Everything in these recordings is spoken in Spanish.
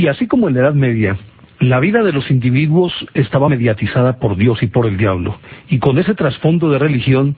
Y así como en la Edad Media, la vida de los individuos estaba mediatizada por Dios y por el diablo, y con ese trasfondo de religión,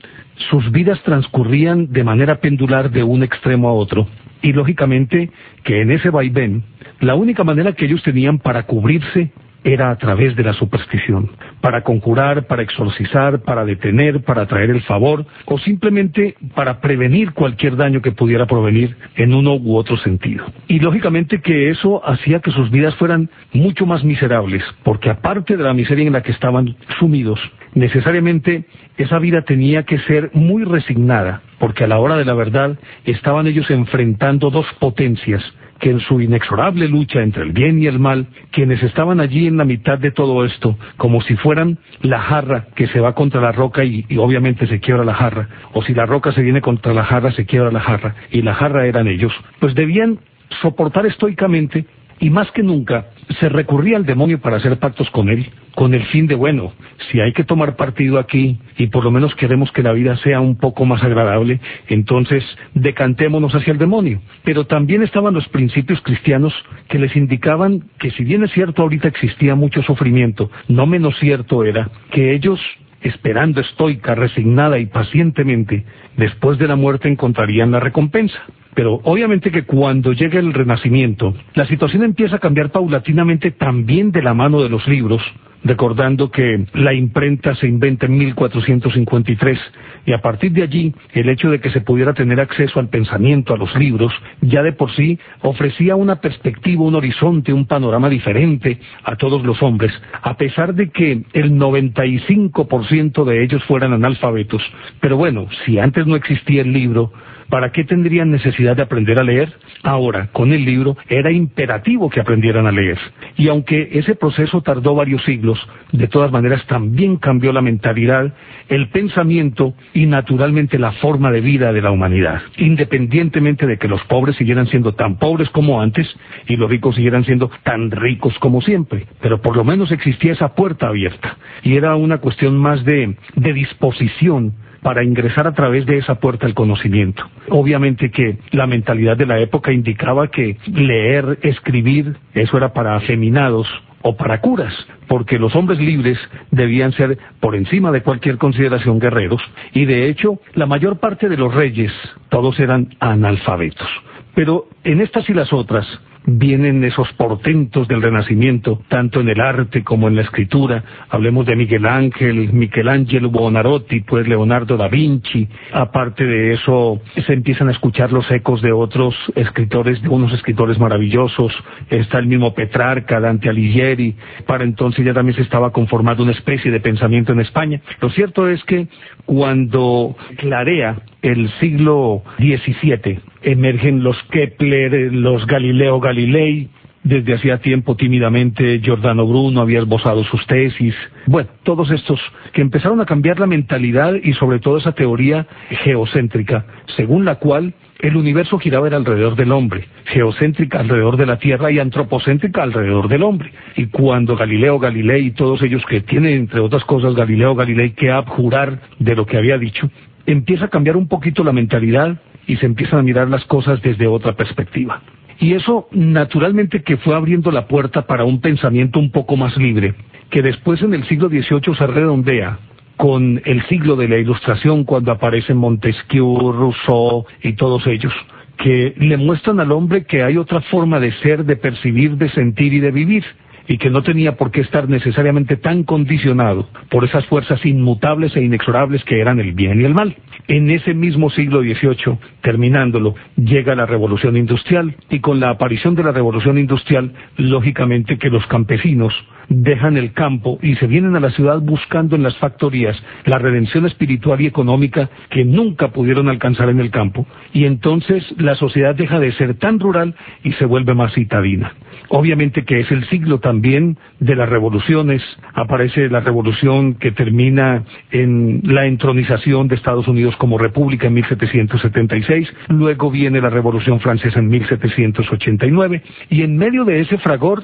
sus vidas transcurrían de manera pendular de un extremo a otro, y lógicamente que en ese vaivén, la única manera que ellos tenían para cubrirse era a través de la superstición, para conjurar, para exorcizar, para detener, para traer el favor, o simplemente para prevenir cualquier daño que pudiera provenir en uno u otro sentido. Y lógicamente que eso hacía que sus vidas fueran mucho más miserables, porque aparte de la miseria en la que estaban sumidos, necesariamente esa vida tenía que ser muy resignada, porque a la hora de la verdad estaban ellos enfrentando dos potencias, que en su inexorable lucha entre el bien y el mal, quienes estaban allí en la mitad de todo esto, como si fueran la jarra que se va contra la roca y, obviamente se quiebra la jarra, o si la roca se viene contra la jarra, se quiebra la jarra, y la jarra eran ellos, pues debían soportar estoicamente y más que nunca se recurría al demonio para hacer pactos con él, con el fin de, bueno, si hay que tomar partido aquí y por lo menos queremos que la vida sea un poco más agradable, entonces decantémonos hacia el demonio. Pero también estaban los principios cristianos que les indicaban que si bien es cierto ahorita existía mucho sufrimiento, no menos cierto era que ellos esperando estoica, resignada y pacientemente, después de la muerte encontrarían la recompensa. Pero obviamente que cuando llega el renacimiento, la situación empieza a cambiar paulatinamente también de la mano de los libros, recordando que la imprenta se inventa en 1453 y a partir de allí el hecho de que se pudiera tener acceso al pensamiento, a los libros, ya de por sí ofrecía una perspectiva, un horizonte, un panorama diferente a todos los hombres, a pesar de que el 95% de ellos fueran analfabetos. Pero bueno, si antes no existía el libro, ¿Para qué tendrían necesidad de aprender a leer? Ahora, con el libro, era imperativo que aprendieran a leer. Y aunque ese proceso tardó varios siglos, de todas maneras también cambió la mentalidad, el pensamiento y naturalmente la forma de vida de la humanidad. Independientemente de que los pobres siguieran siendo tan pobres como antes y los ricos siguieran siendo tan ricos como siempre. Pero por lo menos existía esa puerta abierta. Y era una cuestión más de, de disposición para ingresar a través de esa puerta el conocimiento. Obviamente que la mentalidad de la época indicaba que leer, escribir, eso era para afeminados o para curas, porque los hombres libres debían ser por encima de cualquier consideración guerreros, y de hecho la mayor parte de los reyes, todos eran analfabetos. Pero en estas y las otras, vienen esos portentos del Renacimiento, tanto en el arte como en la escritura. Hablemos de Miguel Ángel, Michelangelo Buonarroti, pues Leonardo da Vinci. Aparte de eso, se empiezan a escuchar los ecos de otros escritores, de unos escritores maravillosos. Está el mismo Petrarca, Dante Alighieri. Para entonces ya también se estaba conformando una especie de pensamiento en España. Lo cierto es que cuando clarea el siglo XVII, emergen los Kepler, los Galileo Galilei, desde hacía tiempo tímidamente Giordano Bruno había esbozado sus tesis. Bueno, todos estos que empezaron a cambiar la mentalidad y sobre todo esa teoría geocéntrica, según la cual el universo giraba alrededor del hombre, geocéntrica alrededor de la Tierra y antropocéntrica alrededor del hombre. Y cuando Galileo Galilei y todos ellos que tienen, entre otras cosas, Galileo Galilei que abjurar de lo que había dicho, empieza a cambiar un poquito la mentalidad y se empiezan a mirar las cosas desde otra perspectiva. Y eso naturalmente que fue abriendo la puerta para un pensamiento un poco más libre, que después en el siglo XVIII se redondea con el siglo de la Ilustración cuando aparecen Montesquieu, Rousseau y todos ellos, que le muestran al hombre que hay otra forma de ser, de percibir, de sentir y de vivir, y que no tenía por qué estar necesariamente tan condicionado por esas fuerzas inmutables e inexorables que eran el bien y el mal. En ese mismo siglo XVIII, terminándolo, llega la revolución industrial y con la aparición de la revolución industrial, lógicamente que los campesinos dejan el campo y se vienen a la ciudad buscando en las factorías la redención espiritual y económica que nunca pudieron alcanzar en el campo. Y entonces la sociedad deja de ser tan rural y se vuelve más citadina. Obviamente que es el siglo también de las revoluciones. Aparece la revolución que termina en la entronización de Estados Unidos como república en 1776. Luego viene la revolución francesa en 1789. Y en medio de ese fragor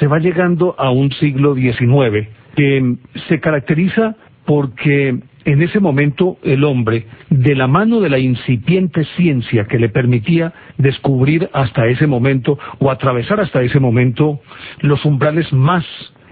se va llegando a un siglo XIX que se caracteriza porque en ese momento el hombre, de la mano de la incipiente ciencia que le permitía descubrir hasta ese momento o atravesar hasta ese momento los umbrales más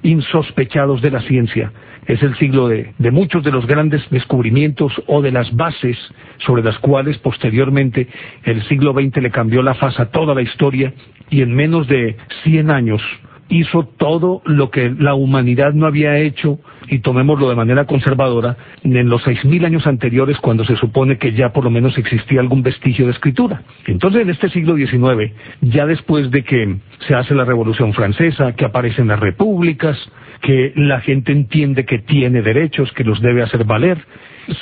insospechados de la ciencia, es el siglo de, muchos de los grandes descubrimientos o de las bases sobre las cuales posteriormente el siglo XX le cambió la faz a toda la historia y en menos de 100 años hizo todo lo que la humanidad no había hecho, y tomémoslo de manera conservadora, en los 6.000 años anteriores cuando se supone que ya por lo menos existía algún vestigio de escritura. Entonces en este siglo XIX, ya después de que se hace la Revolución Francesa, que aparecen las repúblicas, que la gente entiende que tiene derechos, que los debe hacer valer,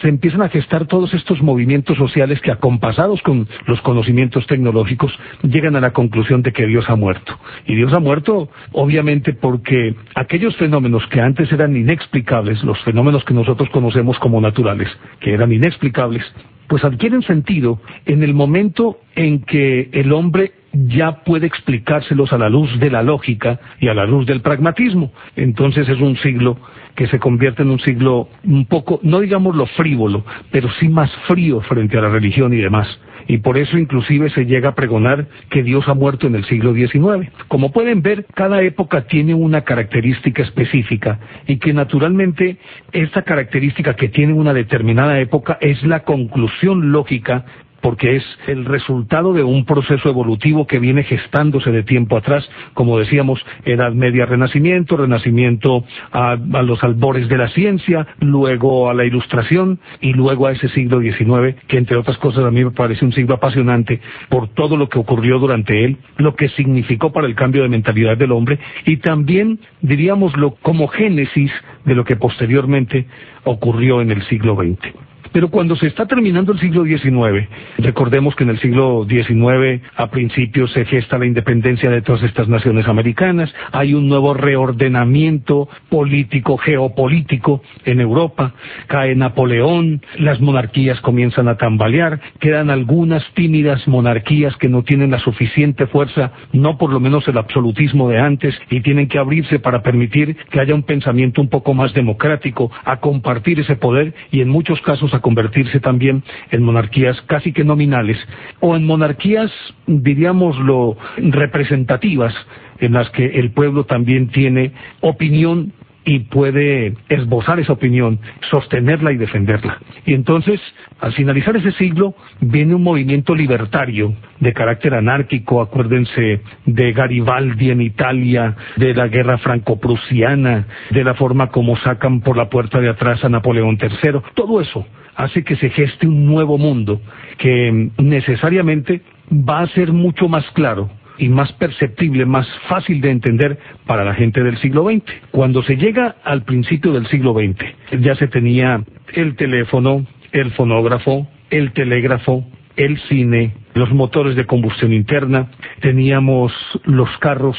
se empiezan a gestar todos estos movimientos sociales que acompasados con los conocimientos tecnológicos llegan a la conclusión de que Dios ha muerto. Y Dios ha muerto obviamente porque aquellos fenómenos que antes eran inexplicables, los fenómenos que nosotros conocemos como naturales, que eran inexplicables, pues adquieren sentido en el momento en que el hombre ya puede explicárselos a la luz de la lógica y a la luz del pragmatismo. Entonces es un siglo que se convierte en un siglo un poco, no digamos lo frívolo, pero sí más frío frente a la religión y demás. Y por eso inclusive se llega a pregonar que Dios ha muerto en el siglo XIX. Como pueden ver, cada época tiene una característica específica y que naturalmente esta característica que tiene una determinada época es la conclusión lógica porque es el resultado de un proceso evolutivo que viene gestándose de tiempo atrás, como decíamos, Edad Media Renacimiento, Renacimiento a, los albores de la ciencia, luego a la Ilustración y luego a ese siglo XIX, que entre otras cosas a mí me parece un siglo apasionante por todo lo que ocurrió durante él, lo que significó para el cambio de mentalidad del hombre y también, diríamoslo, como génesis de lo que posteriormente ocurrió en el siglo XX. Pero cuando se está terminando el siglo XIX, recordemos que en el siglo XIX a principios se gesta la independencia de todas estas naciones americanas, hay un nuevo reordenamiento político, geopolítico en Europa, cae Napoleón, las monarquías comienzan a tambalear, quedan algunas tímidas monarquías que no tienen la suficiente fuerza, no por lo menos el absolutismo de antes, y tienen que abrirse para permitir que haya un pensamiento un poco más democrático, a compartir ese poder y en muchos casos a convertirse también en monarquías casi que nominales o en monarquías, diríamoslo, representativas en las que el pueblo también tiene opinión y puede esbozar esa opinión, sostenerla y defenderla. Y entonces, al finalizar ese siglo, viene un movimiento libertario de carácter anárquico, acuérdense de Garibaldi en Italia, de la guerra franco-prusiana, de la forma como sacan por la puerta de atrás a Napoleón III, todo eso hace que se geste un nuevo mundo que necesariamente va a ser mucho más claro y más perceptible, más fácil de entender para la gente del siglo XX. Cuando se llega al principio del siglo XX, ya se tenía el teléfono, el fonógrafo, el telégrafo, el cine, los motores de combustión interna, teníamos los carros,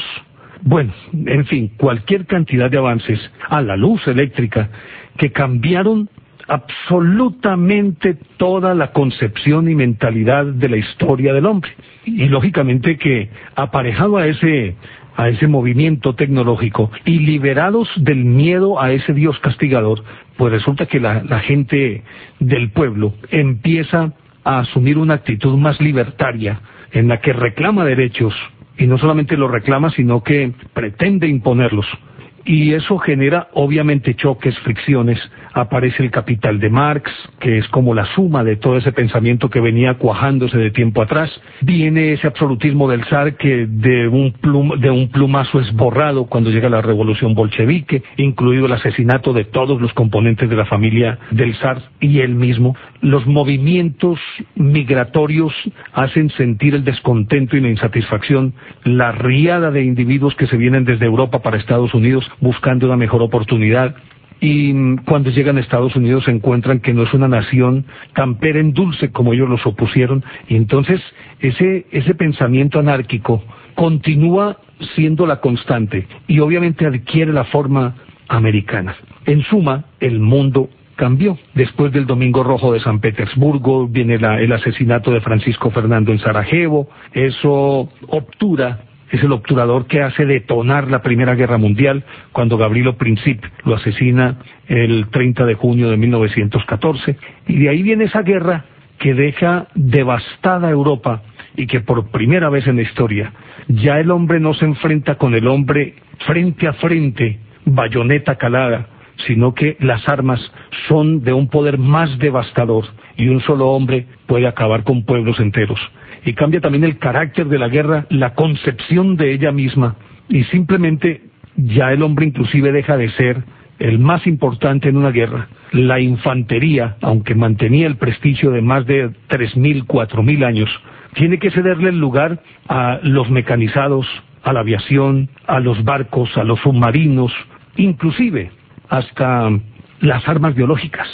bueno, en fin, cualquier cantidad de avances a la luz eléctrica que cambiaron absolutamente toda la concepción y mentalidad de la historia del hombre. Y lógicamente que aparejado a ese a ese movimiento tecnológico y liberados del miedo a ese Dios castigador, pues resulta que la, la gente del pueblo empieza a asumir una actitud más libertaria en la que reclama derechos y no solamente los reclama, sino que pretende imponerlos y eso genera obviamente choques, fricciones. Aparece el capital de Marx, que es como la suma de todo ese pensamiento que venía cuajándose de tiempo atrás. Viene ese absolutismo del zar que de un, de un plumazo es borrado cuando llega la revolución bolchevique, incluido el asesinato de todos los componentes de la familia del zar y él mismo. Los movimientos migratorios hacen sentir el descontento y la insatisfacción, la riada de individuos que se vienen desde Europa para Estados Unidos buscando una mejor oportunidad y cuando llegan a Estados Unidos se encuentran que no es una nación tan peren dulce como ellos los opusieron y entonces ese, ese pensamiento anárquico continúa siendo la constante y obviamente adquiere la forma americana. En suma, el mundo cambió. Después del Domingo Rojo de San Petersburgo viene el asesinato de Francisco Fernando en Sarajevo. Eso obtura es el obturador que hace detonar la Primera Guerra Mundial cuando Gabrielo Princip lo asesina el 30 de junio de 1914. Y de ahí viene esa guerra que deja devastada Europa y que por primera vez en la historia ya el hombre no se enfrenta con el hombre frente a frente, bayoneta calada, sino que las armas son de un poder más devastador y un solo hombre puede acabar con pueblos enteros. Y cambia también el carácter de la guerra, la concepción de ella misma, y simplemente ya el hombre inclusive deja de ser el más importante en una guerra. La infantería, aunque mantenía el prestigio de más de 3.000, 4.000 años, tiene que cederle el lugar a los mecanizados, a la aviación, a los barcos, a los submarinos, inclusive hasta las armas biológicas.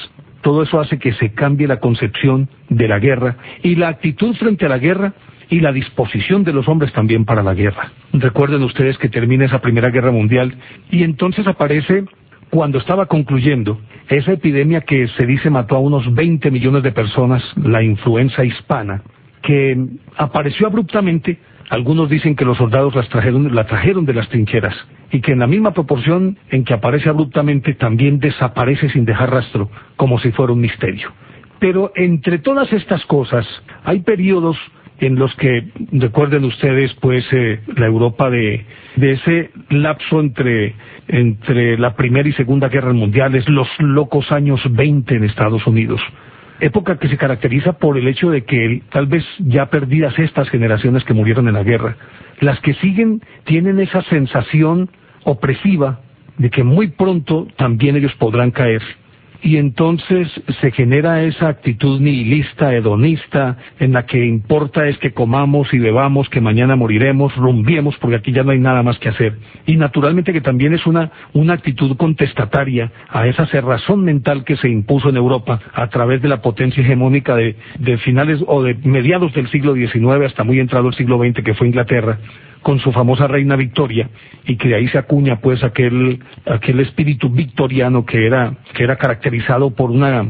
Todo eso hace que se cambie la concepción de la guerra y la actitud frente a la guerra y la disposición de los hombres también para la guerra. Recuerden ustedes que termina esa Primera Guerra Mundial y entonces aparece, cuando estaba concluyendo, esa epidemia que se dice mató a unos 20 millones de personas, la influenza hispana, que apareció abruptamente algunos dicen que los soldados la trajeron de las trincheras y que en la misma proporción en que aparece abruptamente también desaparece sin dejar rastro, como si fuera un misterio. Pero entre todas estas cosas hay periodos en los que, recuerden ustedes, pues, eh, la Europa de, de ese lapso entre, entre la Primera y Segunda Guerra Mundiales, los locos años 20 en Estados Unidos época que se caracteriza por el hecho de que tal vez ya perdidas estas generaciones que murieron en la guerra, las que siguen tienen esa sensación opresiva de que muy pronto también ellos podrán caer y entonces se genera esa actitud nihilista, hedonista, en la que importa es que comamos y bebamos, que mañana moriremos, rumbiemos, porque aquí ya no hay nada más que hacer. Y naturalmente que también es una, una actitud contestataria a esa cerrazón mental que se impuso en Europa a través de la potencia hegemónica de, de finales o de mediados del siglo XIX hasta muy entrado el siglo XX, que fue Inglaterra, con su famosa reina Victoria y que de ahí se acuña pues aquel aquel espíritu victoriano que era que era caracterizado por una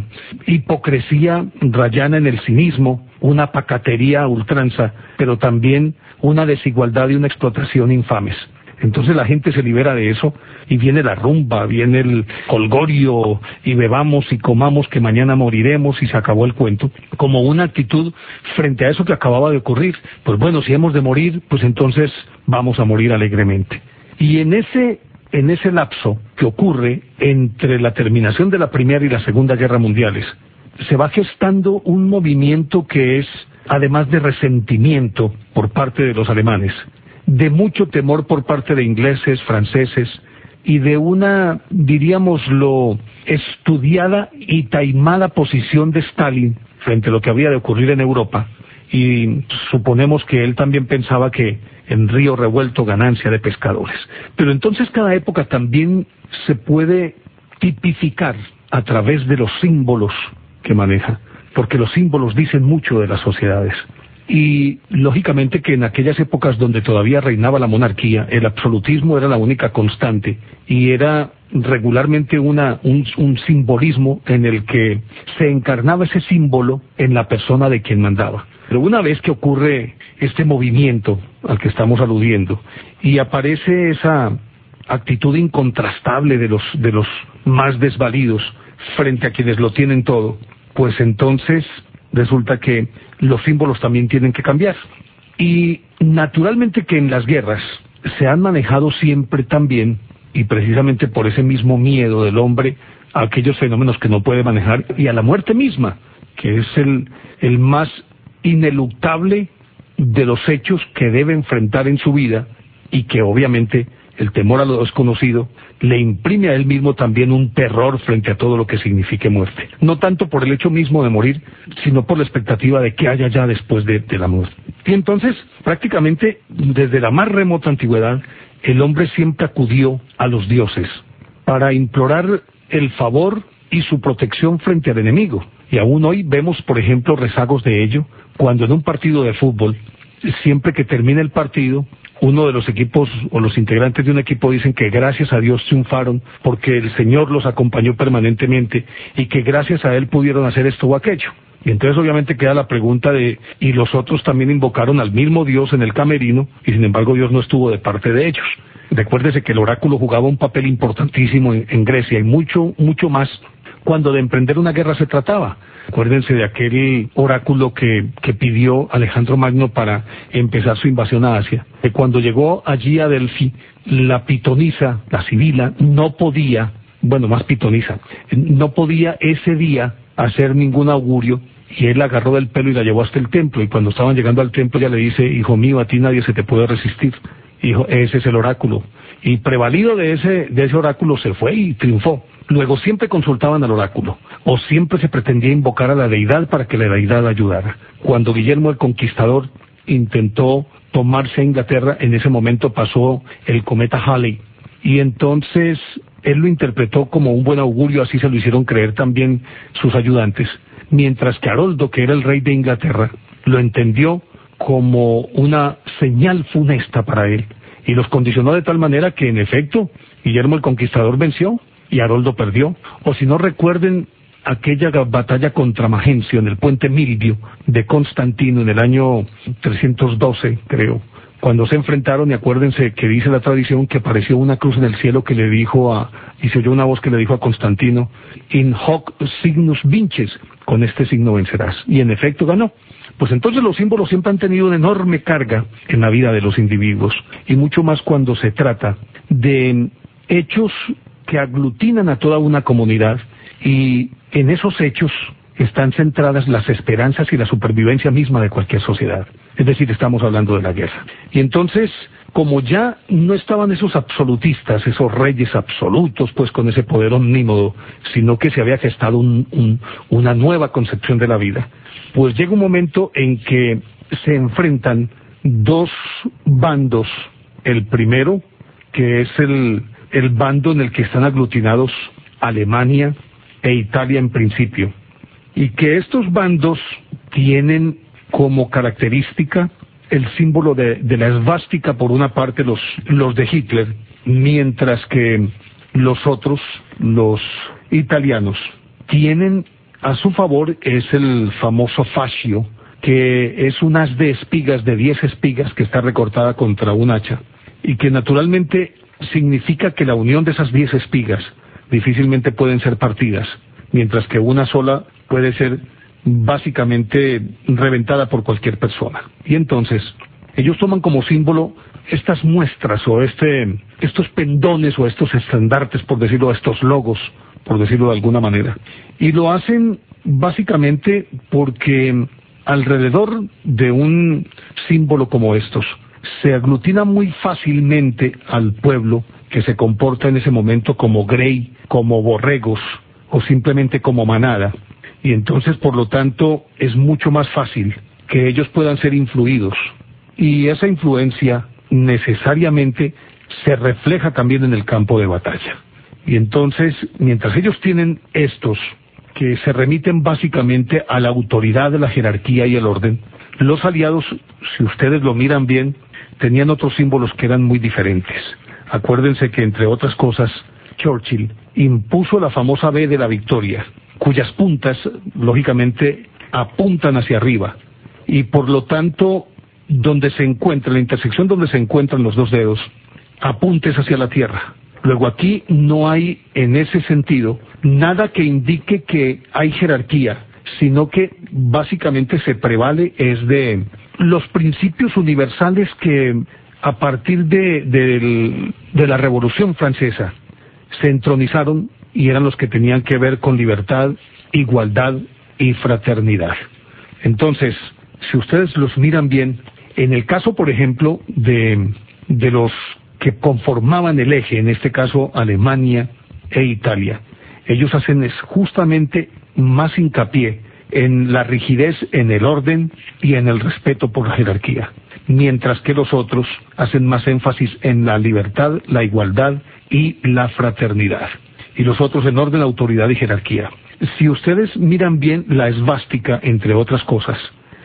hipocresía rayana en el cinismo, una pacatería ultranza, pero también una desigualdad y una explotación infames. Entonces la gente se libera de eso y viene la rumba, viene el colgorio y bebamos y comamos que mañana moriremos y se acabó el cuento, como una actitud frente a eso que acababa de ocurrir. Pues bueno, si hemos de morir, pues entonces vamos a morir alegremente. Y en ese en ese lapso que ocurre entre la terminación de la Primera y la Segunda Guerra Mundiales, se va gestando un movimiento que es, además de resentimiento por parte de los alemanes, de mucho temor por parte de ingleses, franceses y de una, diríamoslo, estudiada y taimada posición de Stalin frente a lo que había de ocurrir en Europa. Y suponemos que él también pensaba que en río revuelto ganancia de pescadores. Pero entonces cada época también se puede tipificar a través de los símbolos que maneja, porque los símbolos dicen mucho de las sociedades. Y lógicamente que en aquellas épocas donde todavía reinaba la monarquía, el absolutismo era la única constante y era regularmente una, un, simbolismo en el que se encarnaba ese símbolo en la persona de quien mandaba. Pero una vez que ocurre este movimiento al que estamos aludiendo y aparece esa actitud incontrastable de los, de los más desvalidos frente a quienes lo tienen todo, pues entonces resulta que los símbolos también tienen que cambiar. Y naturalmente que en las guerras se han manejado siempre también, y precisamente por ese mismo miedo del hombre a aquellos fenómenos que no puede manejar y a la muerte misma, que es el, el más ineluctable de los hechos que debe enfrentar en su vida y que obviamente el temor a lo desconocido, le imprime a él mismo también un terror frente a todo lo que signifique muerte. No tanto por el hecho mismo de morir, sino por la expectativa de que haya ya después de, la muerte. Y entonces, prácticamente, desde la más remota antigüedad, el hombre siempre acudió a los dioses para implorar el favor y su protección frente al enemigo. Y aún hoy vemos, por ejemplo, rezagos de ello, cuando en un partido de fútbol, siempre que termina el partido, uno de los equipos o los integrantes de un equipo dicen que gracias a Dios triunfaron porque el Señor los acompañó permanentemente y que gracias a Él pudieron hacer esto o aquello. Y entonces obviamente queda la pregunta de, y los otros también invocaron al mismo Dios en el camerino, y sin embargo Dios no estuvo de parte de ellos. Recuérdese que el oráculo jugaba un papel importantísimo en, Grecia y mucho, mucho más cuando de emprender una guerra se trataba. Acuérdense de aquel oráculo que, pidió Alejandro Magno para empezar su invasión a Asia. Que cuando llegó allí a Delphi, la pitonisa, la sibila, no podía, bueno, más pitonisa, no podía ese día hacer ningún augurio y él la agarró del pelo y la llevó hasta el templo y cuando estaban llegando al templo ya le dice, hijo mío, a ti nadie se te puede resistir. Hijo, ese es el oráculo. Y prevalido de ese, de ese oráculo se fue y triunfó. Luego siempre consultaban al oráculo, o siempre se pretendía invocar a la deidad para que la deidad ayudara. Cuando Guillermo el Conquistador intentó tomarse a Inglaterra, en ese momento pasó el cometa Halley, y entonces él lo interpretó como un buen augurio, así se lo hicieron creer también sus ayudantes, mientras que Haroldo, que era el rey de Inglaterra, lo entendió como una señal funesta para él, y los condicionó de tal manera que, en efecto, Guillermo el Conquistador venció y Haroldo perdió. O si no recuerden aquella batalla contra Magencio en el puente Milvio de Constantino en el año 312, creo, cuando se enfrentaron, y acuérdense que dice la tradición que apareció una cruz en el cielo que le dijo a, y se oyó una voz que le dijo a Constantino, in hoc signus vinces, con este signo vencerás. Y en efecto ganó. Pues entonces los símbolos siempre han tenido una enorme carga en la vida de los individuos, y mucho más cuando se trata de hechos que aglutinan a toda una comunidad, y en esos hechos están centradas las esperanzas y la supervivencia misma de cualquier sociedad. Es decir, estamos hablando de la guerra. Y entonces, como ya no estaban esos absolutistas, esos reyes absolutos, pues con ese poder omnímodo, sino que se había gestado una nueva concepción de la vida, pues llega un momento en que se enfrentan dos bandos. El primero, que es el, el bando en el que están aglutinados Alemania e Italia en principio y que estos bandos tienen como característica el símbolo de, la esvástica por una parte los, los de Hitler, mientras que los otros, los italianos, tienen a su favor es el famoso fascio, que es un haz de espigas, de 10 espigas, que está recortada contra un hacha, y que naturalmente significa que la unión de esas 10 espigas difícilmente pueden ser partidas, mientras que una sola puede ser básicamente reventada por cualquier persona. Y entonces, ellos toman como símbolo estas muestras o este, estos pendones o estos estandartes, por decirlo, estos logos, por decirlo de alguna manera. Y lo hacen básicamente porque alrededor de un símbolo como estos se aglutina muy fácilmente al pueblo que se comporta en ese momento como grey, como borregos o simplemente como manada y entonces por lo tanto es mucho más fácil que ellos puedan ser influidos y esa influencia necesariamente se refleja también en el campo de batalla. Y entonces, mientras ellos tienen estos que se remiten básicamente a la autoridad de la jerarquía y el orden, los aliados, si ustedes lo miran bien, tenían otros símbolos que eran muy diferentes. Acuérdense que, entre otras cosas, Churchill impuso la famosa B de la victoria, cuyas puntas, lógicamente, apuntan hacia arriba. Y por lo tanto, donde se encuentra, la intersección donde se encuentran los dos dedos, apuntes hacia la tierra. Luego aquí no hay, en ese sentido, nada que indique que hay jerarquía, sino que básicamente se prevale es de los principios universales que a partir de, la Revolución Francesa se entronizaron y eran los que tenían que ver con libertad, igualdad y fraternidad. Entonces, si ustedes los miran bien, en el caso, por ejemplo, de, de los que conformaban el eje, en este caso Alemania e Italia, ellos hacen justamente más hincapié en la rigidez, en el orden y en el respeto por la jerarquía, mientras que los otros hacen más énfasis en la libertad, la igualdad y la fraternidad y los otros en orden, autoridad y jerarquía. Si ustedes miran bien la esvástica, entre otras cosas,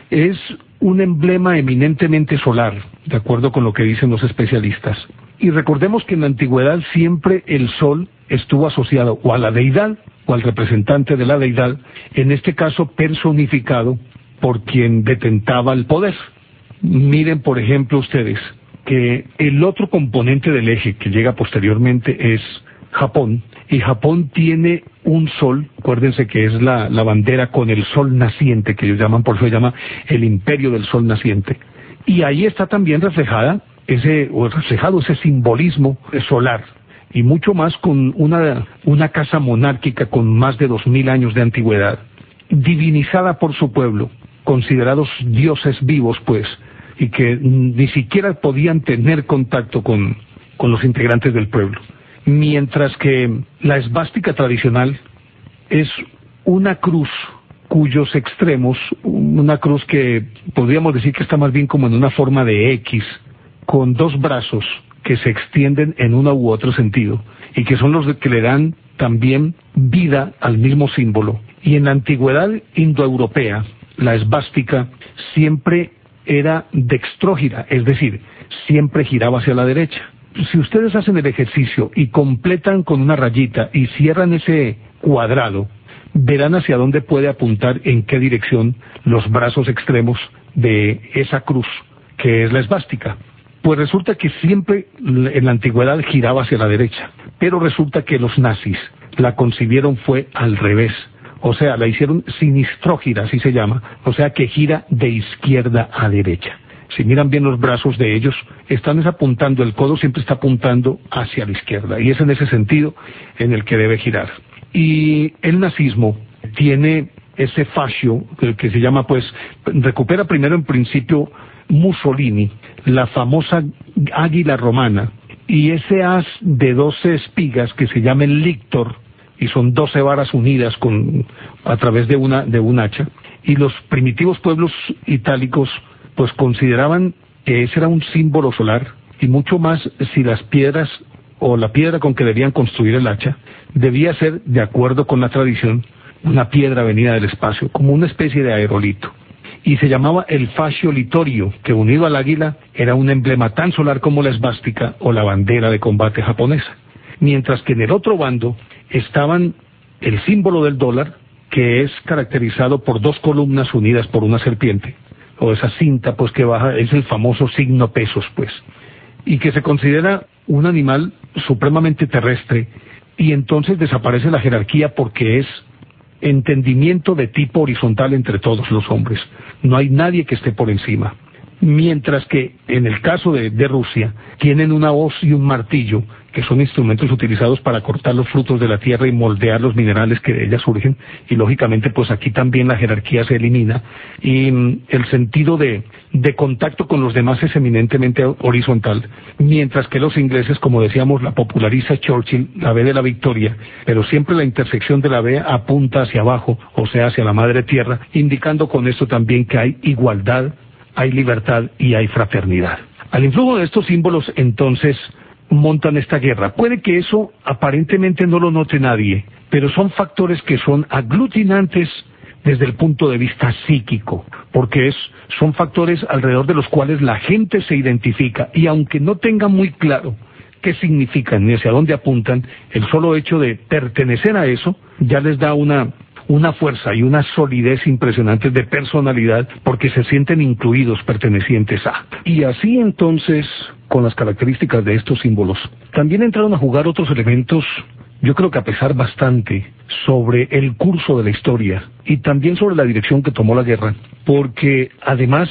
es un emblema eminentemente solar, de acuerdo con lo que dicen los especialistas. Y recordemos que en la antigüedad siempre el sol estuvo asociado o a la deidad o al representante de la deidad, en este caso personificado por quien detentaba el poder. Miren, por ejemplo, ustedes, que el otro componente del eje que llega posteriormente es Japón, y Japón tiene un sol, acuérdense que es la, bandera con el sol naciente, que ellos llaman, por eso se llama el imperio del sol naciente, y ahí está también reflejada ese, o reflejado ese simbolismo solar, y mucho más con una, una casa monárquica con más de dos mil años de antigüedad, divinizada por su pueblo, considerados dioses vivos, pues, y que ni siquiera podían tener contacto con, los integrantes del pueblo. Mientras que la esvástica tradicional es una cruz cuyos extremos, una cruz que podríamos decir que está más bien como en una forma de X, con dos brazos que se extienden en uno u otro sentido, y que son los que le dan también vida al mismo símbolo. Y en la antigüedad indoeuropea, la esvástica siempre era dextrógira, es decir, siempre giraba hacia la derecha. Si ustedes hacen el ejercicio y completan con una rayita y cierran ese cuadrado, verán hacia dónde puede apuntar en qué dirección los brazos extremos de esa cruz, que es la esvástica. Pues resulta que siempre en la antigüedad giraba hacia la derecha, pero resulta que los nazis la concibieron fue al revés o sea, la hicieron sinistrógira, así se llama, o sea que gira de izquierda a derecha. Si miran bien los brazos de ellos, están apuntando, el codo siempre está apuntando hacia la izquierda, y es en ese sentido en el que debe girar. Y el nazismo tiene ese fascio que se llama, pues, recupera primero en principio Mussolini, la famosa águila romana, y ese as de doce espigas que se llama el lictor, y son doce varas unidas con, a través de una, de un hacha, y los primitivos pueblos itálicos pues consideraban que ese era un símbolo solar, y mucho más si las piedras o la piedra con que debían construir el hacha debía ser, de acuerdo con la tradición, una piedra venida del espacio, como una especie de aerolito. Y se llamaba el fascio litorio, que unido al águila era un emblema tan solar como la esvástica o la bandera de combate japonesa. Mientras que en el otro bando estaban el símbolo del dólar, que es caracterizado por dos columnas unidas por una serpiente, o esa cinta pues que baja, es el famoso signo pesos pues, y que se considera un animal supremamente terrestre, y entonces desaparece la jerarquía porque es entendimiento de tipo horizontal entre todos los hombres. No hay nadie que esté por encima mientras que en el caso de, Rusia tienen una hoz y un martillo, que son instrumentos utilizados para cortar los frutos de la tierra y moldear los minerales que de ella surgen, y lógicamente pues aquí también la jerarquía se elimina, y mm, el sentido de, contacto con los demás es eminentemente horizontal, mientras que los ingleses, como decíamos, la populariza Churchill, la B de la victoria, pero siempre la intersección de la B apunta hacia abajo, o sea, hacia la madre tierra, indicando con esto también que hay igualdad hay libertad y hay fraternidad. Al influjo de estos símbolos, entonces, montan esta guerra. Puede que eso aparentemente no lo note nadie, pero son factores que son aglutinantes desde el punto de vista psíquico, porque es, son factores alrededor de los cuales la gente se identifica y aunque no tenga muy claro qué significan ni hacia dónde apuntan, el solo hecho de pertenecer a eso ya les da una una fuerza y una solidez impresionantes de personalidad porque se sienten incluidos, pertenecientes a. Y así entonces, con las características de estos símbolos, también entraron a jugar otros elementos yo creo que a pesar bastante sobre el curso de la historia y también sobre la dirección que tomó la guerra, porque además,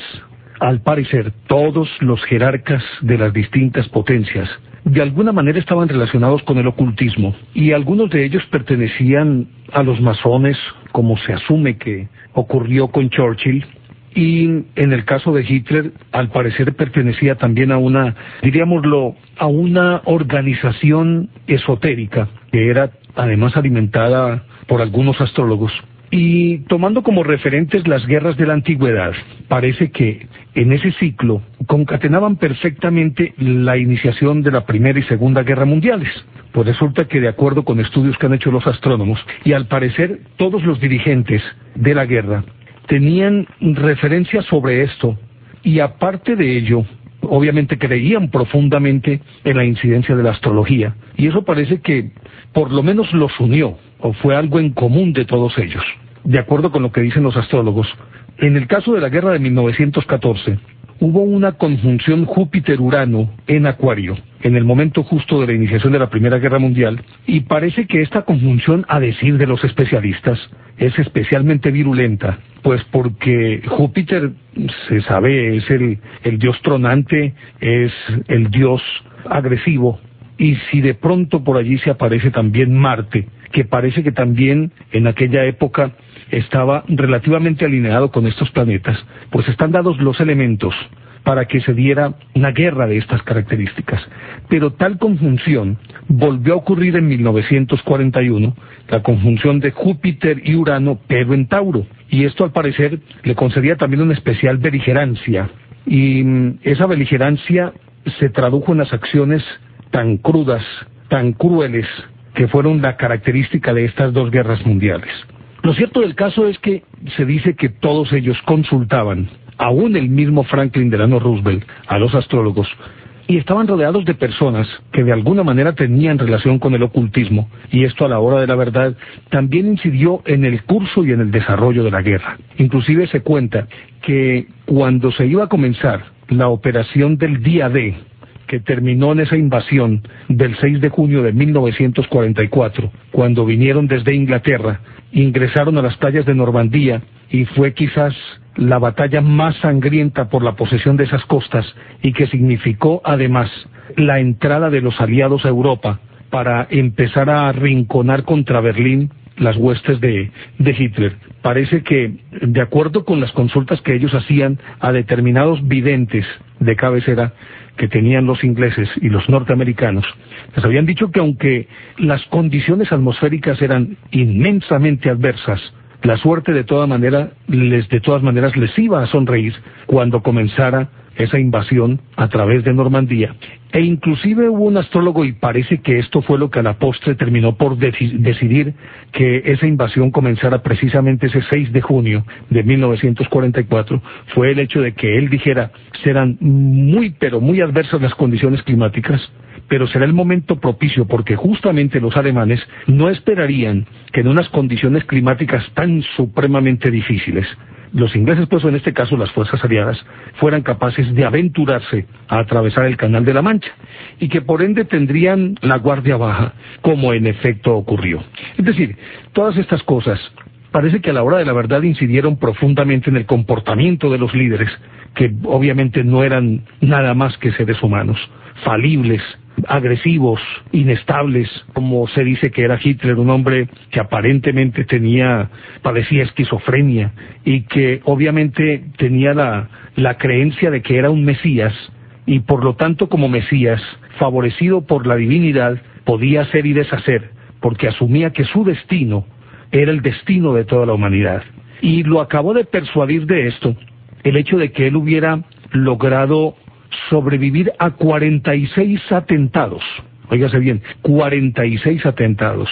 al parecer, todos los jerarcas de las distintas potencias de alguna manera estaban relacionados con el ocultismo y algunos de ellos pertenecían a los masones, como se asume que ocurrió con Churchill, y en el caso de Hitler, al parecer pertenecía también a una, diríamoslo, a una organización esotérica que era además alimentada por algunos astrólogos. Y tomando como referentes las guerras de la antigüedad, parece que en ese ciclo concatenaban perfectamente la iniciación de la Primera y Segunda Guerra Mundiales. Pues resulta que de acuerdo con estudios que han hecho los astrónomos, y al parecer todos los dirigentes de la guerra tenían referencias sobre esto, y aparte de ello, obviamente creían profundamente en la incidencia de la astrología, y eso parece que por lo menos los unió o fue algo en común de todos ellos. De acuerdo con lo que dicen los astrólogos, en el caso de la guerra de 1914, hubo una conjunción Júpiter-Urano en Acuario, en el momento justo de la iniciación de la Primera Guerra Mundial, y parece que esta conjunción, a decir de los especialistas, es especialmente virulenta, pues porque Júpiter, se sabe, es el, el dios tronante, es el dios agresivo, y si de pronto por allí se aparece también Marte, que parece que también en aquella época estaba relativamente alineado con estos planetas, pues están dados los elementos para que se diera una guerra de estas características. Pero tal conjunción volvió a ocurrir en 1941, la conjunción de Júpiter y Urano, pero en Tauro. Y esto al parecer le concedía también una especial beligerancia. Y mm, esa beligerancia se tradujo en las acciones tan crudas, tan crueles, que fueron la característica de estas dos guerras mundiales. Lo cierto del caso es que se dice que todos ellos consultaban, aún el mismo Franklin Delano Roosevelt, a los astrólogos, y estaban rodeados de personas que de alguna manera tenían relación con el ocultismo, y esto a la hora de la verdad también incidió en el curso y en el desarrollo de la guerra. Inclusive se cuenta que cuando se iba a comenzar la operación del día D, que terminó en esa invasión del 6 de junio de 1944, cuando vinieron desde Inglaterra, ingresaron a las playas de Normandía y fue quizás la batalla más sangrienta por la posesión de esas costas y que significó además la entrada de los aliados a Europa para empezar a arrinconar contra Berlín las huestes de, de, Hitler. Parece que, de acuerdo con las consultas que ellos hacían a determinados videntes de cabecera, que tenían los ingleses y los norteamericanos, les habían dicho que aunque las condiciones atmosféricas eran inmensamente adversas, la suerte de toda manera les de todas maneras les iba a sonreír cuando comenzara esa invasión a través de Normandía. E inclusive hubo un astrólogo y parece que esto fue lo que a la postre terminó por decidir que esa invasión comenzara precisamente ese 6 de junio de 1944, fue el hecho de que él dijera serán muy pero muy adversas las condiciones climáticas, pero será el momento propicio porque justamente los alemanes no esperarían que en unas condiciones climáticas tan supremamente difíciles los ingleses, pues en este caso las fuerzas aliadas, fueran capaces de aventurarse a atravesar el Canal de la Mancha y que por ende tendrían la guardia baja, como en efecto ocurrió. Es decir, todas estas cosas parece que a la hora de la verdad incidieron profundamente en el comportamiento de los líderes, que obviamente no eran nada más que seres humanos, falibles, agresivos, inestables, como se dice que era Hitler, un hombre que aparentemente tenía, padecía esquizofrenia y que obviamente tenía la, la creencia de que era un Mesías y por lo tanto como Mesías, favorecido por la divinidad, podía hacer y deshacer, porque asumía que su destino era el destino de toda la humanidad. Y lo acabó de persuadir de esto el hecho de que él hubiera logrado sobrevivir a 46 atentados. Óigase bien, 46 atentados,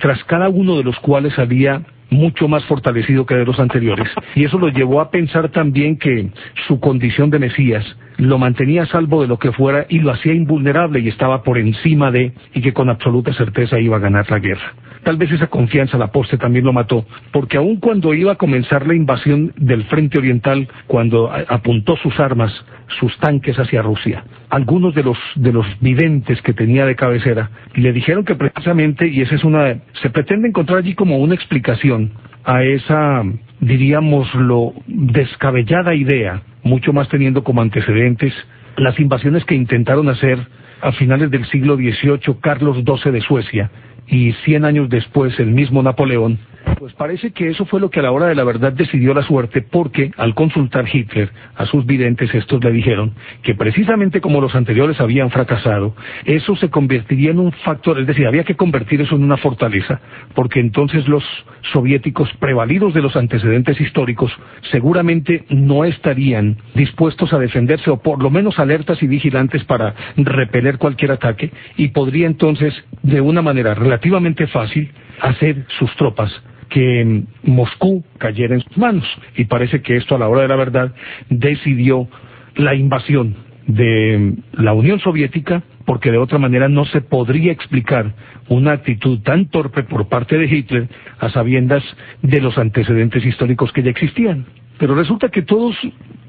tras cada uno de los cuales había mucho más fortalecido que de los anteriores. Y eso lo llevó a pensar también que su condición de Mesías lo mantenía salvo de lo que fuera y lo hacía invulnerable y estaba por encima de y que con absoluta certeza iba a ganar la guerra. Tal vez esa confianza la poste también lo mató, porque aun cuando iba a comenzar la invasión del frente oriental, cuando apuntó sus armas, sus tanques hacia Rusia, algunos de los, de los videntes que tenía de cabecera le dijeron que precisamente, y esa es una, se pretende encontrar allí como una explicación a esa, diríamoslo, descabellada idea, mucho más teniendo como antecedentes las invasiones que intentaron hacer a finales del siglo XVIII Carlos XII de Suecia y cien años después el mismo Napoleón, pues parece que eso fue lo que a la hora de la verdad decidió la suerte, porque al consultar Hitler a sus videntes, estos le dijeron que precisamente como los anteriores habían fracasado, eso se convertiría en un factor, es decir, había que convertir eso en una fortaleza, porque entonces los soviéticos, prevalidos de los antecedentes históricos, seguramente no estarían dispuestos a defenderse o por lo menos alertas y vigilantes para repeler cualquier ataque y podría entonces, de una manera relativamente fácil, hacer sus tropas que Moscú cayera en sus manos. Y parece que esto a la hora de la verdad decidió la invasión de la Unión Soviética porque de otra manera no se podría explicar una actitud tan torpe por parte de Hitler a sabiendas de los antecedentes históricos que ya existían. Pero resulta que todos,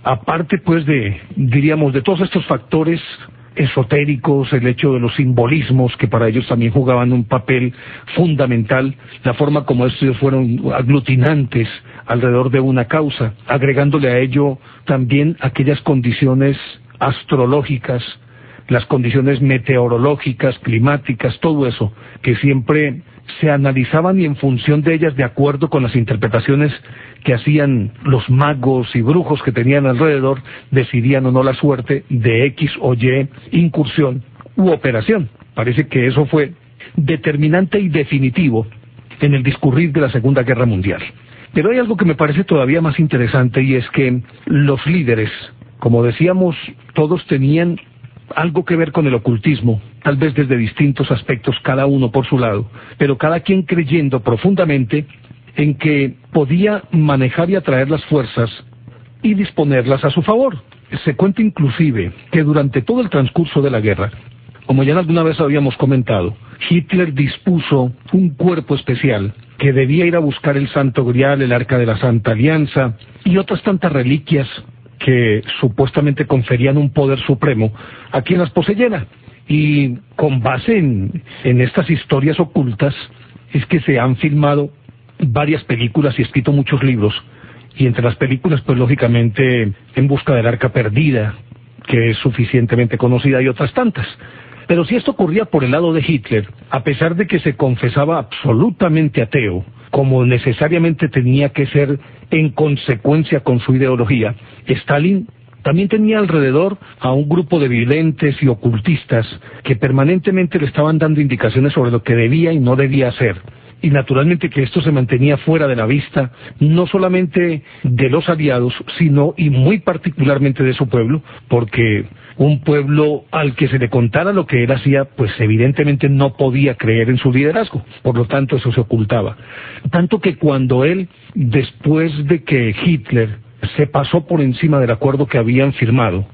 aparte pues de, diríamos, de todos estos factores esotéricos, el hecho de los simbolismos que para ellos también jugaban un papel fundamental, la forma como estos fueron aglutinantes alrededor de una causa, agregándole a ello también aquellas condiciones astrológicas, las condiciones meteorológicas, climáticas, todo eso, que siempre se analizaban y en función de ellas, de acuerdo con las interpretaciones que hacían los magos y brujos que tenían alrededor, decidían o no la suerte de X o Y incursión u operación. Parece que eso fue determinante y definitivo en el discurrir de la Segunda Guerra Mundial. Pero hay algo que me parece todavía más interesante y es que los líderes, como decíamos, todos tenían algo que ver con el ocultismo, tal vez desde distintos aspectos, cada uno por su lado, pero cada quien creyendo profundamente en que podía manejar y atraer las fuerzas y disponerlas a su favor. Se cuenta inclusive que durante todo el transcurso de la guerra, como ya alguna vez habíamos comentado, Hitler dispuso un cuerpo especial que debía ir a buscar el Santo Grial, el Arca de la Santa Alianza y otras tantas reliquias que supuestamente conferían un poder supremo a quien las poseyera. Y con base en, en estas historias ocultas es que se han filmado varias películas y escrito muchos libros. Y entre las películas, pues lógicamente, En busca del arca perdida, que es suficientemente conocida, y otras tantas. Pero si esto ocurría por el lado de Hitler, a pesar de que se confesaba absolutamente ateo, como necesariamente tenía que ser en consecuencia con su ideología, Stalin también tenía alrededor a un grupo de videntes y ocultistas que permanentemente le estaban dando indicaciones sobre lo que debía y no debía hacer y naturalmente que esto se mantenía fuera de la vista, no solamente de los aliados, sino y muy particularmente de su pueblo, porque un pueblo al que se le contara lo que él hacía, pues evidentemente no podía creer en su liderazgo, por lo tanto eso se ocultaba. Tanto que cuando él, después de que Hitler se pasó por encima del acuerdo que habían firmado,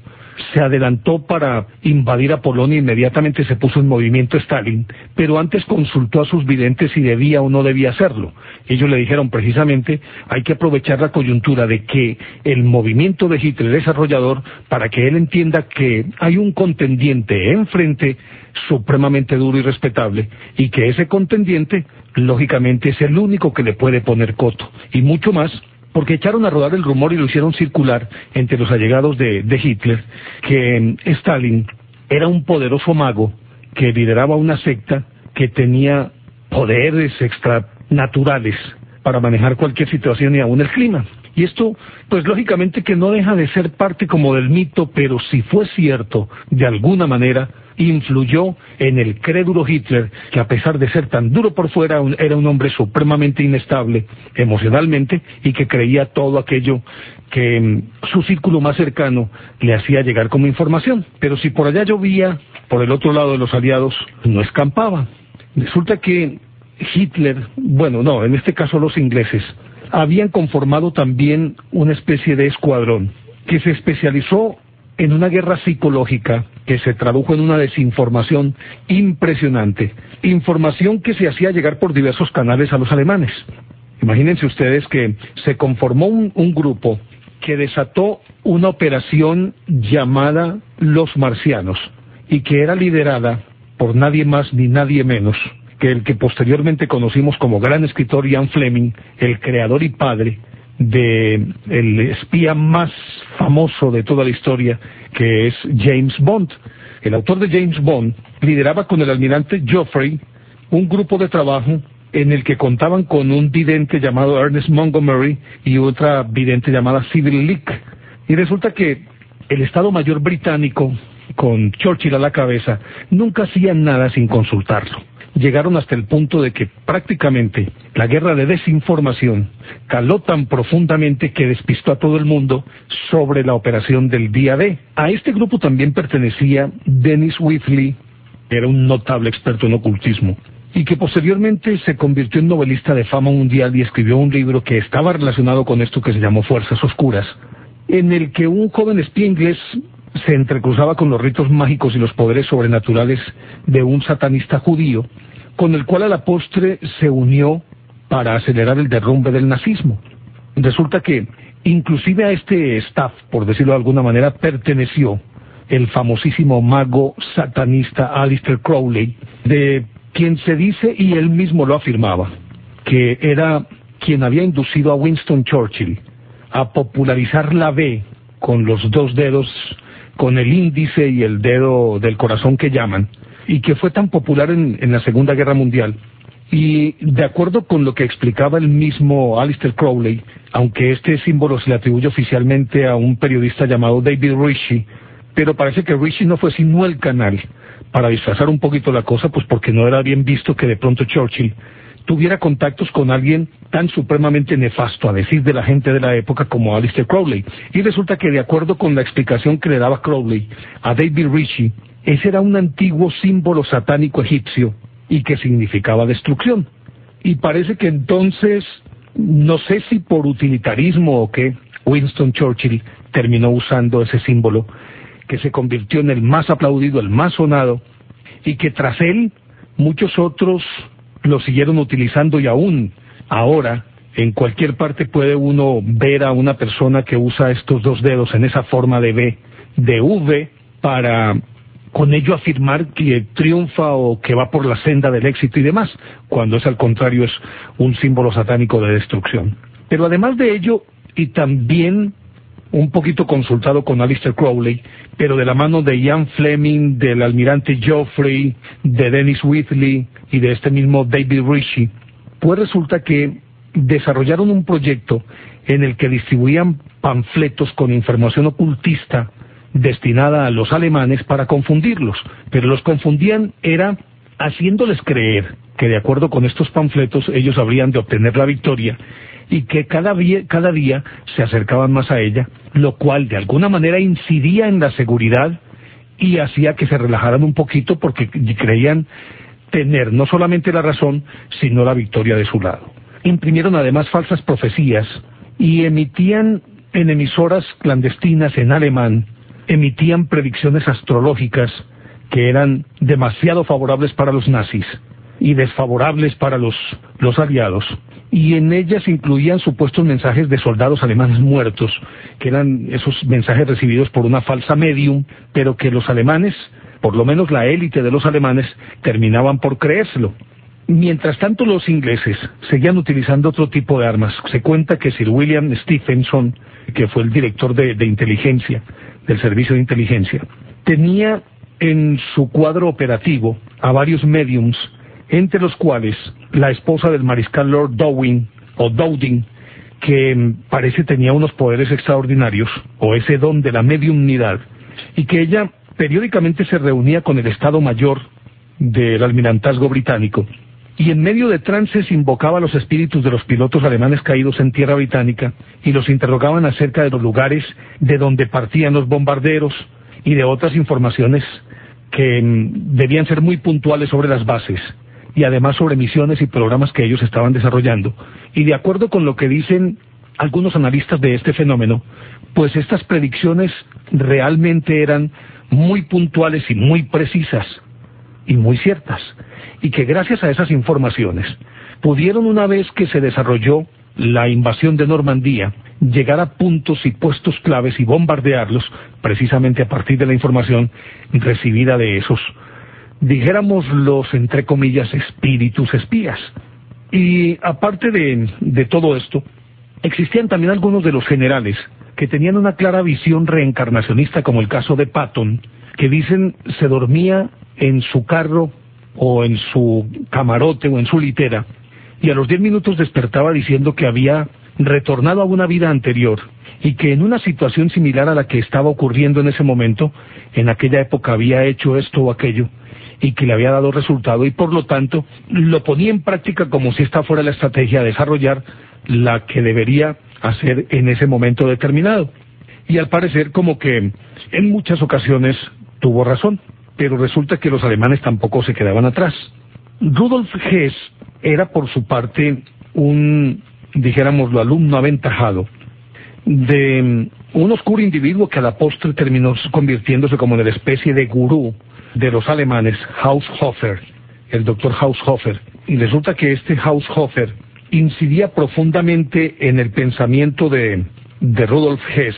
se adelantó para invadir a Polonia, inmediatamente se puso en movimiento Stalin, pero antes consultó a sus videntes si debía o no debía hacerlo. Ellos le dijeron precisamente, hay que aprovechar la coyuntura de que el movimiento de Hitler es desarrollador para que él entienda que hay un contendiente enfrente supremamente duro y respetable y que ese contendiente lógicamente es el único que le puede poner coto y mucho más porque echaron a rodar el rumor y lo hicieron circular entre los allegados de, Hitler, que mm, Stalin era un poderoso mago que lideraba una secta que tenía poderes extranaturales para manejar cualquier situación y aún el clima. Y esto, pues lógicamente que no deja de ser parte como del mito, pero si fue cierto, de alguna manera, influyó en el crédulo Hitler, que a pesar de ser tan duro por fuera, era un hombre supremamente inestable emocionalmente y que creía todo aquello que mm, su círculo más cercano le hacía llegar como información. Pero si por allá llovía, por el otro lado de los aliados no escampaba. Resulta que Hitler, bueno, no, en este caso los ingleses, habían conformado también una especie de escuadrón que se especializó en una guerra psicológica que se tradujo en una desinformación impresionante, información que se hacía llegar por diversos canales a los alemanes. Imagínense ustedes que se conformó un, grupo que desató una operación llamada Los Marcianos y que era liderada por nadie más ni nadie menos que el que posteriormente conocimos como gran escritor Ian Fleming, el creador y padre de el espía más famoso de toda la historia, que es James Bond. El autor de James Bond lideraba con el almirante Geoffrey un grupo de trabajo en el que contaban con un vidente llamado Ernest Montgomery y otra vidente llamada Civil Leak. Y resulta que el Estado Mayor británico, con Churchill a la cabeza, nunca hacía nada sin consultarlo llegaron hasta el punto de que prácticamente la guerra de desinformación caló tan profundamente que despistó a todo el mundo sobre la operación del día D. A este grupo también pertenecía Dennis Whitley, que era un notable experto en ocultismo, y que posteriormente se convirtió en novelista de fama mundial y escribió un libro que estaba relacionado con esto que se llamó Fuerzas Oscuras, en el que un joven espía inglés se entrecruzaba con los ritos mágicos y los poderes sobrenaturales de un satanista judío, con el cual a la postre se unió para acelerar el derrumbe del nazismo. Resulta que inclusive a este staff, por decirlo de alguna manera, perteneció el famosísimo mago satanista Alistair Crowley, de quien se dice, y él mismo lo afirmaba, que era quien había inducido a Winston Churchill a popularizar la B con los dos dedos, con el índice y el dedo del corazón que llaman, y que fue tan popular en, en la Segunda Guerra Mundial. Y de acuerdo con lo que explicaba el mismo Alistair Crowley, aunque este símbolo se le atribuye oficialmente a un periodista llamado David Ritchie, pero parece que Ritchie no fue sino el canal para disfrazar un poquito la cosa, pues porque no era bien visto que de pronto Churchill tuviera contactos con alguien tan supremamente nefasto, a decir de la gente de la época, como Alistair Crowley. Y resulta que de acuerdo con la explicación que le daba Crowley a David Ritchie, ese era un antiguo símbolo satánico egipcio y que significaba destrucción. Y parece que entonces, no sé si por utilitarismo o qué, Winston Churchill terminó usando ese símbolo, que se convirtió en el más aplaudido, el más sonado, y que tras él muchos otros lo siguieron utilizando y aún ahora en cualquier parte puede uno ver a una persona que usa estos dos dedos en esa forma de B, de V, para con ello afirmar que triunfa o que va por la senda del éxito y demás, cuando es al contrario es un símbolo satánico de destrucción. Pero además de ello, y también un poquito consultado con Alistair Crowley, pero de la mano de Ian Fleming, del almirante Geoffrey, de Dennis Whitley y de este mismo David Ritchie, pues resulta que desarrollaron un proyecto en el que distribuían panfletos con información ocultista destinada a los alemanes para confundirlos, pero los confundían era haciéndoles creer que de acuerdo con estos panfletos ellos habrían de obtener la victoria y que cada día, cada día se acercaban más a ella, lo cual de alguna manera incidía en la seguridad y hacía que se relajaran un poquito porque creían tener no solamente la razón, sino la victoria de su lado. Imprimieron además falsas profecías y emitían en emisoras clandestinas en alemán emitían predicciones astrológicas que eran demasiado favorables para los nazis y desfavorables para los, aliados. Y en ellas incluían supuestos mensajes de soldados alemanes muertos, que eran esos mensajes recibidos por una falsa medium, pero que los alemanes, por lo menos la élite de los alemanes, terminaban por creérselo. Mientras tanto los ingleses seguían utilizando otro tipo de armas. Se cuenta que Sir William Stephenson, que fue el director de, inteligencia, del servicio de inteligencia, tenía en su cuadro operativo a varios mediums, entre los cuales la esposa del mariscal Lord Dowing, o Dowding, que parece tenía unos poderes extraordinarios, o ese don de la mediumnidad, y que ella periódicamente se reunía con el Estado Mayor del almirantazgo británico, y en medio de trances invocaba a los espíritus de los pilotos alemanes caídos en tierra británica y los interrogaban acerca de los lugares de donde partían los bombarderos y de otras informaciones que mm, debían ser muy puntuales sobre las bases y además sobre misiones y programas que ellos estaban desarrollando. Y de acuerdo con lo que dicen algunos analistas de este fenómeno, pues estas predicciones realmente eran muy puntuales y muy precisas y muy ciertas y que gracias a esas informaciones pudieron una vez que se desarrolló la invasión de Normandía llegar a puntos y puestos claves y bombardearlos precisamente a partir de la información recibida de esos, dijéramos los, entre comillas, espíritus espías. Y aparte de, de todo esto, existían también algunos de los generales que tenían una clara visión reencarnacionista, como el caso de Patton, que dicen se dormía en su carro o en su camarote o en su litera y a los diez minutos despertaba diciendo que había retornado a una vida anterior y que en una situación similar a la que estaba ocurriendo en ese momento, en aquella época había hecho esto o aquello y que le había dado resultado y por lo tanto lo ponía en práctica como si esta fuera la estrategia a desarrollar la que debería hacer en ese momento determinado. Y al parecer como que en muchas ocasiones tuvo razón pero resulta que los alemanes tampoco se quedaban atrás. Rudolf Hess era por su parte un, dijéramoslo, alumno aventajado de un oscuro individuo que a la postre terminó convirtiéndose como en la especie de gurú de los alemanes, Haushofer, el doctor Haushofer. Y resulta que este Haushofer incidía profundamente en el pensamiento de, de Rudolf Hess,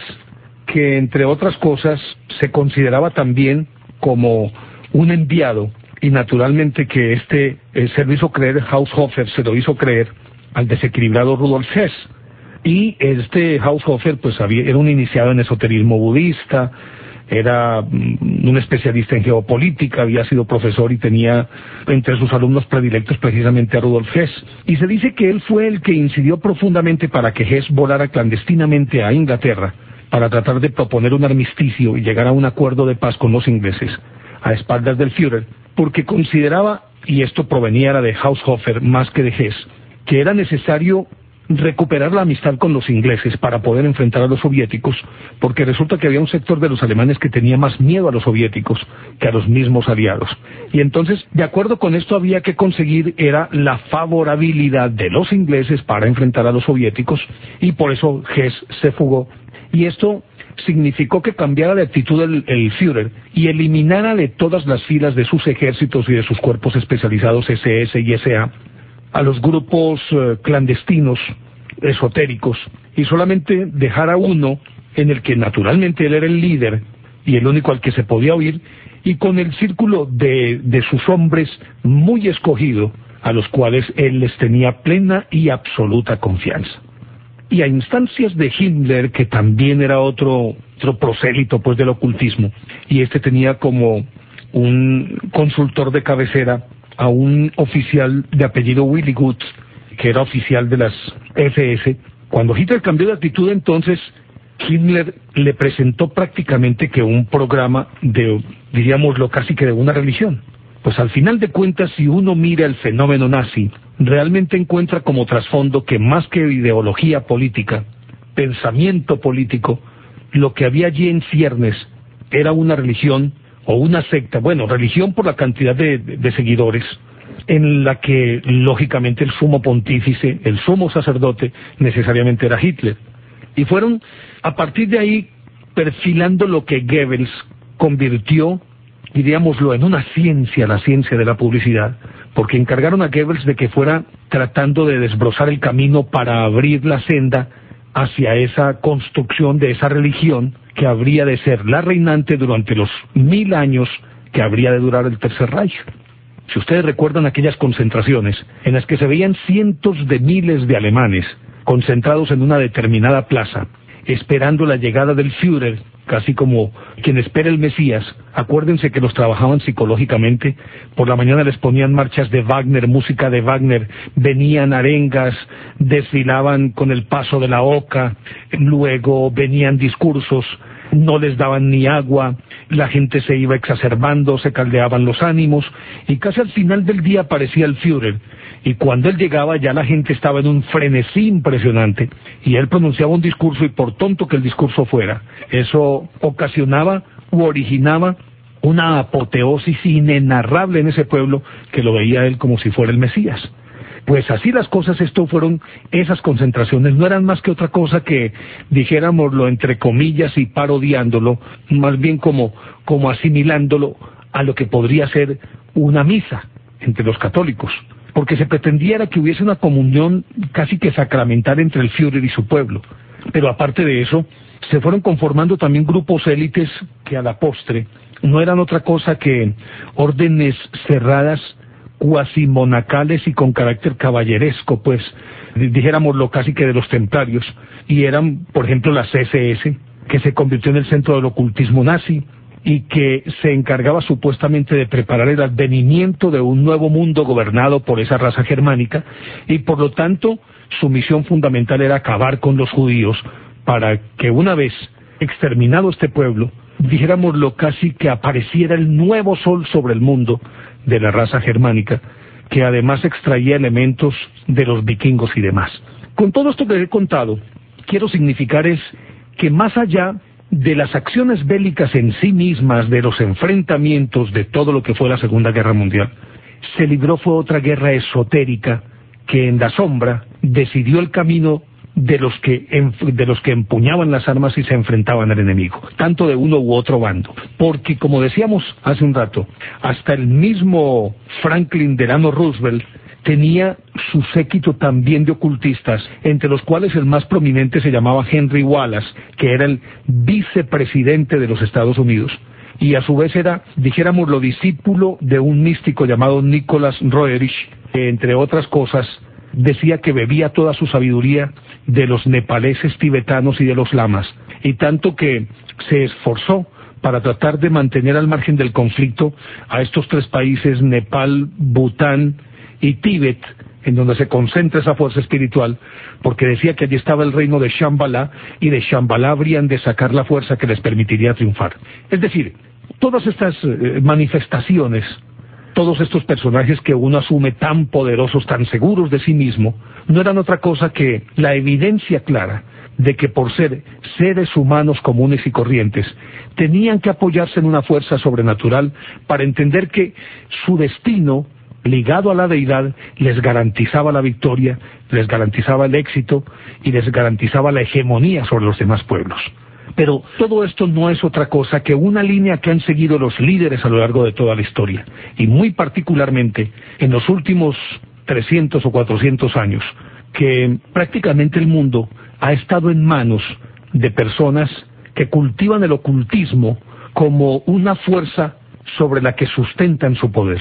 que entre otras cosas se consideraba también como un enviado y naturalmente que este eh, se lo hizo creer Haushofer, se lo hizo creer al desequilibrado Rudolf Hess. Y este Haushofer pues había, era un iniciado en esoterismo budista, era mm, un especialista en geopolítica, había sido profesor y tenía entre sus alumnos predilectos precisamente a Rudolf Hess. Y se dice que él fue el que incidió profundamente para que Hess volara clandestinamente a Inglaterra para tratar de proponer un armisticio y llegar a un acuerdo de paz con los ingleses a espaldas del Führer, porque consideraba, y esto provenía de Haushofer más que de Hess, que era necesario recuperar la amistad con los ingleses para poder enfrentar a los soviéticos, porque resulta que había un sector de los alemanes que tenía más miedo a los soviéticos que a los mismos aliados. Y entonces, de acuerdo con esto, había que conseguir era la favorabilidad de los ingleses para enfrentar a los soviéticos, y por eso Hess se fugó. Y esto significó que cambiara de actitud el, Führer y eliminara de todas las filas de sus ejércitos y de sus cuerpos especializados SS y SA a los grupos eh, clandestinos esotéricos y solamente dejara uno en el que naturalmente él era el líder y el único al que se podía oír y con el círculo de, de sus hombres muy escogido a los cuales él les tenía plena y absoluta confianza y a instancias de Himmler, que también era otro, otro prosélito pues del ocultismo, y este tenía como un consultor de cabecera a un oficial de apellido Willy Goods, que era oficial de las SS. Cuando Hitler cambió de actitud entonces, Himmler le presentó prácticamente que un programa de, diríamoslo casi que de una religión. Pues al final de cuentas, si uno mira el fenómeno nazi, realmente encuentra como trasfondo que más que ideología política, pensamiento político, lo que había allí en ciernes era una religión o una secta, bueno, religión por la cantidad de, de, seguidores, en la que lógicamente el sumo pontífice, el sumo sacerdote, necesariamente era Hitler. Y fueron a partir de ahí perfilando lo que Goebbels convirtió diríamoslo, en una ciencia, la ciencia de la publicidad, porque encargaron a Goebbels de que fuera tratando de desbrozar el camino para abrir la senda hacia esa construcción de esa religión que habría de ser la reinante durante los mil años que habría de durar el Tercer Reich. Si ustedes recuerdan aquellas concentraciones en las que se veían cientos de miles de alemanes concentrados en una determinada plaza, esperando la llegada del Führer casi como quien espera el Mesías, acuérdense que los trabajaban psicológicamente, por la mañana les ponían marchas de Wagner, música de Wagner, venían arengas, desfilaban con el paso de la oca, luego venían discursos, no les daban ni agua, la gente se iba exacerbando, se caldeaban los ánimos, y casi al final del día aparecía el Führer, y cuando él llegaba ya la gente estaba en un frenesí impresionante. Y él pronunciaba un discurso y por tonto que el discurso fuera, eso ocasionaba u originaba una apoteosis inenarrable en ese pueblo que lo veía él como si fuera el Mesías. Pues así las cosas, esto fueron, esas concentraciones. No eran más que otra cosa que, dijéramoslo entre comillas y parodiándolo, más bien como, como asimilándolo a lo que podría ser una misa entre los católicos porque se pretendiera que hubiese una comunión casi que sacramental entre el Führer y su pueblo. Pero aparte de eso, se fueron conformando también grupos élites que a la postre no eran otra cosa que órdenes cerradas, cuasi monacales y con carácter caballeresco, pues dijéramoslo casi que de los templarios, y eran, por ejemplo, la CSS, que se convirtió en el centro del ocultismo nazi, y que se encargaba supuestamente de preparar el advenimiento de un nuevo mundo gobernado por esa raza germánica y por lo tanto su misión fundamental era acabar con los judíos para que una vez exterminado este pueblo, dijéramoslo casi que apareciera el nuevo sol sobre el mundo de la raza germánica, que además extraía elementos de los vikingos y demás. Con todo esto que he contado, quiero significar es que más allá de las acciones bélicas en sí mismas, de los enfrentamientos de todo lo que fue la Segunda Guerra Mundial, se libró fue otra guerra esotérica que en la sombra decidió el camino de los que de los que empuñaban las armas y se enfrentaban al enemigo, tanto de uno u otro bando, porque como decíamos hace un rato, hasta el mismo Franklin Delano Roosevelt tenía su séquito también de ocultistas, entre los cuales el más prominente se llamaba Henry Wallace, que era el vicepresidente de los Estados Unidos. Y a su vez era, dijéramos, lo discípulo de un místico llamado Nicholas Roerich, que entre otras cosas decía que bebía toda su sabiduría de los nepaleses tibetanos y de los lamas, y tanto que se esforzó para tratar de mantener al margen del conflicto a estos tres países, Nepal, Bután y Tíbet, en donde se concentra esa fuerza espiritual, porque decía que allí estaba el reino de Shambhala y de Shambhala habrían de sacar la fuerza que les permitiría triunfar. Es decir, todas estas eh, manifestaciones, todos estos personajes que uno asume tan poderosos, tan seguros de sí mismo, no eran otra cosa que la evidencia clara de que por ser seres humanos comunes y corrientes, tenían que apoyarse en una fuerza sobrenatural para entender que su destino, ligado a la deidad, les garantizaba la victoria, les garantizaba el éxito y les garantizaba la hegemonía sobre los demás pueblos. Pero todo esto no es otra cosa que una línea que han seguido los líderes a lo largo de toda la historia, y muy particularmente en los últimos 300 o 400 años, que prácticamente el mundo ha estado en manos de personas que cultivan el ocultismo como una fuerza sobre la que sustentan su poder.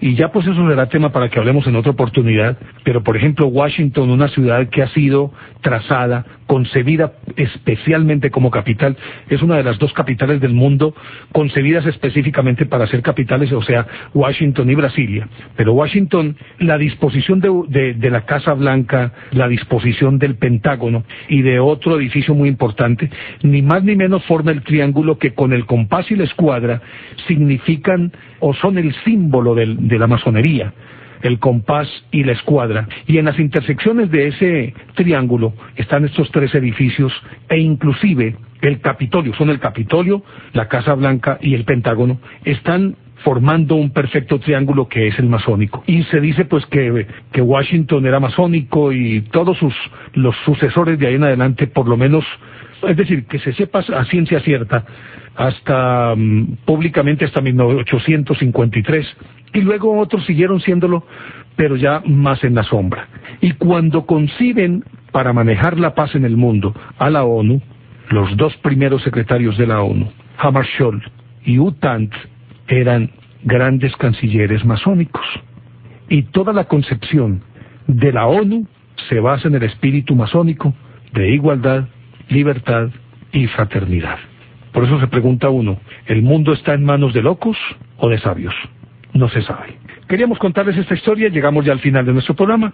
Y ya pues eso será tema para que hablemos en otra oportunidad, pero por ejemplo Washington, una ciudad que ha sido trazada, concebida especialmente como capital, es una de las dos capitales del mundo concebidas específicamente para ser capitales, o sea, Washington y Brasilia. Pero Washington, la disposición de, de la Casa Blanca, la disposición del Pentágono y de otro edificio muy importante, ni más ni menos forma el triángulo que con el compás y la escuadra significan o son el símbolo de la masonería, el compás y la escuadra. Y en las intersecciones de ese triángulo están estos tres edificios e inclusive el Capitolio, son el Capitolio, la Casa Blanca y el Pentágono, están formando un perfecto triángulo que es el masónico. Y se dice pues que, que Washington era masónico y todos sus, los sucesores de ahí en adelante por lo menos es decir, que se sepa a ciencia cierta hasta mm, públicamente hasta 1853 y luego otros siguieron siéndolo pero ya más en la sombra. Y cuando conciben para manejar la paz en el mundo a la ONU los dos primeros secretarios de la ONU Hammarskjöld y Utant eran grandes cancilleres masónicos. Y toda la concepción de la ONU se basa en el espíritu masónico de igualdad, libertad y fraternidad. Por eso se pregunta uno, ¿el mundo está en manos de locos o de sabios? No se sabe. Queríamos contarles esta historia, llegamos ya al final de nuestro programa.